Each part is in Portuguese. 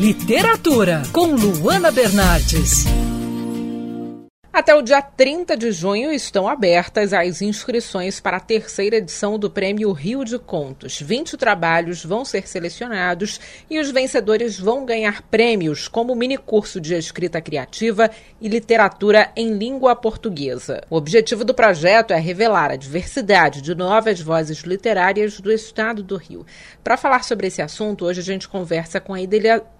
Literatura, com Luana Bernardes. Até o dia 30 de junho estão abertas as inscrições para a terceira edição do Prêmio Rio de Contos. 20 trabalhos vão ser selecionados e os vencedores vão ganhar prêmios, como o mini curso de escrita criativa e literatura em língua portuguesa. O objetivo do projeto é revelar a diversidade de novas vozes literárias do estado do Rio. Para falar sobre esse assunto, hoje a gente conversa com a idealizadora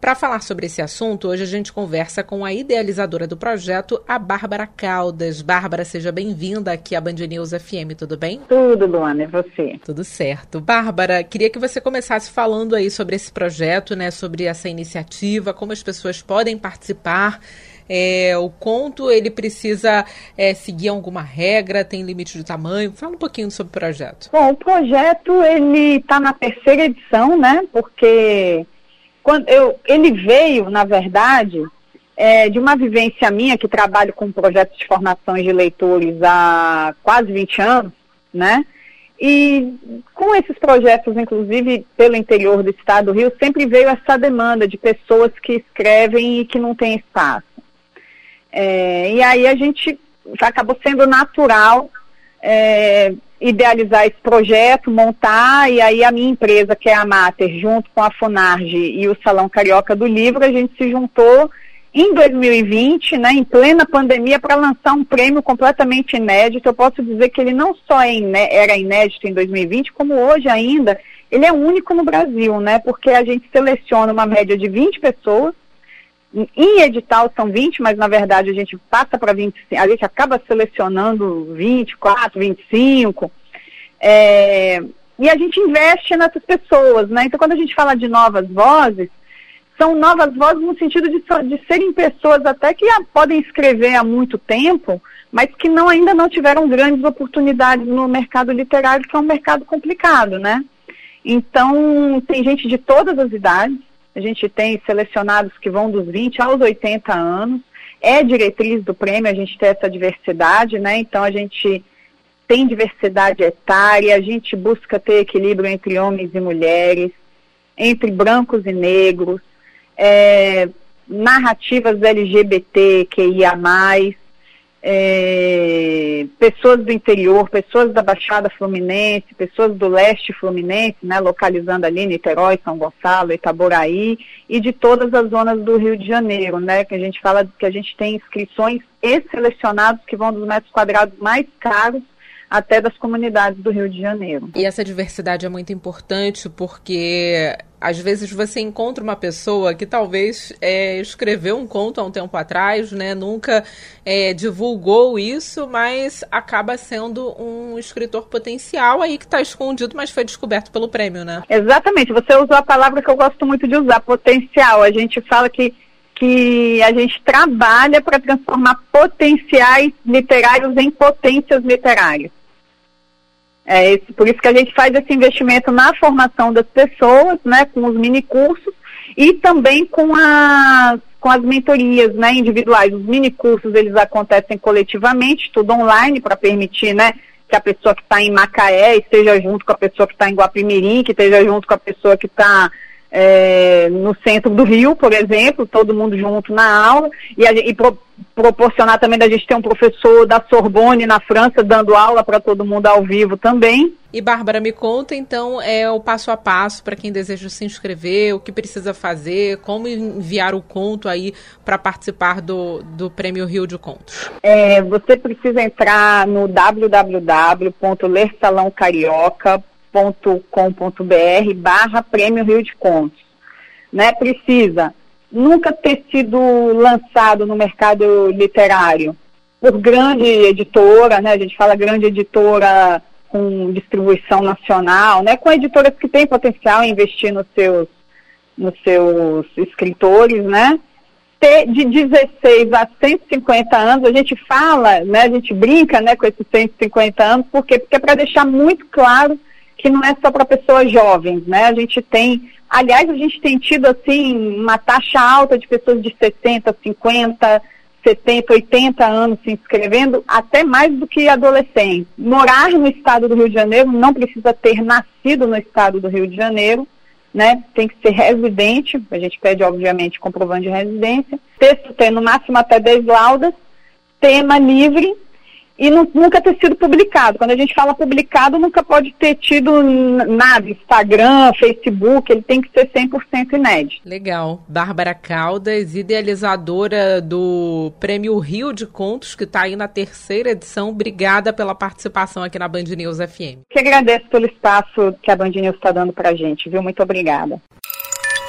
para falar sobre esse assunto, hoje a gente conversa com a idealizadora do projeto, a Bárbara Caldas. Bárbara, seja bem-vinda aqui à Band News FM, tudo bem? Tudo, Luana, e você? Tudo certo. Bárbara, queria que você começasse falando aí sobre esse projeto, né, sobre essa iniciativa, como as pessoas podem participar. É, o conto, ele precisa é, seguir alguma regra, tem limite de tamanho? Fala um pouquinho sobre o projeto. Bom, o projeto, ele está na terceira edição, né, porque quando eu, ele veio, na verdade, é, de uma vivência minha, que trabalho com projetos de formação de leitores há quase 20 anos, né? E com esses projetos, inclusive pelo interior do estado do Rio, sempre veio essa demanda de pessoas que escrevem e que não têm espaço. É, e aí a gente acabou sendo natural é, idealizar esse projeto, montar, e aí a minha empresa, que é a Mater, junto com a Funarge e o Salão Carioca do Livro, a gente se juntou em 2020, né, em plena pandemia, para lançar um prêmio completamente inédito. Eu posso dizer que ele não só é iné era inédito em 2020, como hoje ainda, ele é único no Brasil, né, porque a gente seleciona uma média de 20 pessoas, em edital são 20, mas na verdade a gente passa para 25, a gente acaba selecionando 24, 25. É, e a gente investe nessas pessoas, né? Então quando a gente fala de novas vozes, são novas vozes no sentido de, de serem pessoas até que podem escrever há muito tempo, mas que não, ainda não tiveram grandes oportunidades no mercado literário, que é um mercado complicado, né? Então, tem gente de todas as idades, a gente tem selecionados que vão dos 20 aos 80 anos. É diretriz do prêmio a gente ter essa diversidade, né? Então a gente tem diversidade etária, a gente busca ter equilíbrio entre homens e mulheres, entre brancos e negros, é, narrativas LGBT que ia mais, é, pessoas do interior, pessoas da Baixada Fluminense, pessoas do leste fluminense, né, localizando ali Niterói, São Gonçalo, Itaboraí, e de todas as zonas do Rio de Janeiro, né, que a gente fala que a gente tem inscrições e selecionados que vão dos metros quadrados mais caros até das comunidades do Rio de Janeiro. E essa diversidade é muito importante porque às vezes você encontra uma pessoa que talvez é, escreveu um conto há um tempo atrás, né? Nunca é, divulgou isso, mas acaba sendo um escritor potencial aí que está escondido, mas foi descoberto pelo prêmio, né? Exatamente. Você usou a palavra que eu gosto muito de usar, potencial. A gente fala que que a gente trabalha para transformar potenciais literários em potências literárias. É esse, por isso que a gente faz esse investimento na formação das pessoas, né, com os mini cursos e também com as, com as mentorias né, individuais. Os mini cursos eles acontecem coletivamente, tudo online, para permitir né, que a pessoa que está em Macaé esteja junto com a pessoa que está em Guapimirim, que esteja junto com a pessoa que está é, no centro do Rio, por exemplo, todo mundo junto na aula, e, a, e pro, proporcionar também da gente ter um professor da Sorbonne na França dando aula para todo mundo ao vivo também. E Bárbara, me conta então é o passo a passo para quem deseja se inscrever, o que precisa fazer, como enviar o conto aí para participar do, do Prêmio Rio de Contos. É, você precisa entrar no www.lersalãocarioca.com com.br barra Prêmio Rio de Contos. Né? Precisa nunca ter sido lançado no mercado literário por grande editora, né? A gente fala grande editora com distribuição nacional, né? Com editoras que têm potencial em investir nos seus, nos seus escritores, né? Ter de 16 a 150 anos, a gente fala, né? A gente brinca, né? Com esses 150 anos, por quê? Porque é para deixar muito claro que não é só para pessoas jovens, né? A gente tem, aliás, a gente tem tido assim uma taxa alta de pessoas de 60, 50, 70, 80 anos se inscrevendo, até mais do que adolescentes. Morar no estado do Rio de Janeiro não precisa ter nascido no estado do Rio de Janeiro, né? Tem que ser residente, a gente pede, obviamente, comprovante de residência. Texto tem no máximo até 10 laudas, tema livre e nunca ter sido publicado. Quando a gente fala publicado, nunca pode ter tido nada, Instagram, Facebook, ele tem que ser 100% inédito. Legal. Bárbara Caldas, idealizadora do Prêmio Rio de Contos, que está aí na terceira edição. Obrigada pela participação aqui na Band News FM. Que agradeço pelo espaço que a Band News está dando para a gente, viu? Muito obrigada.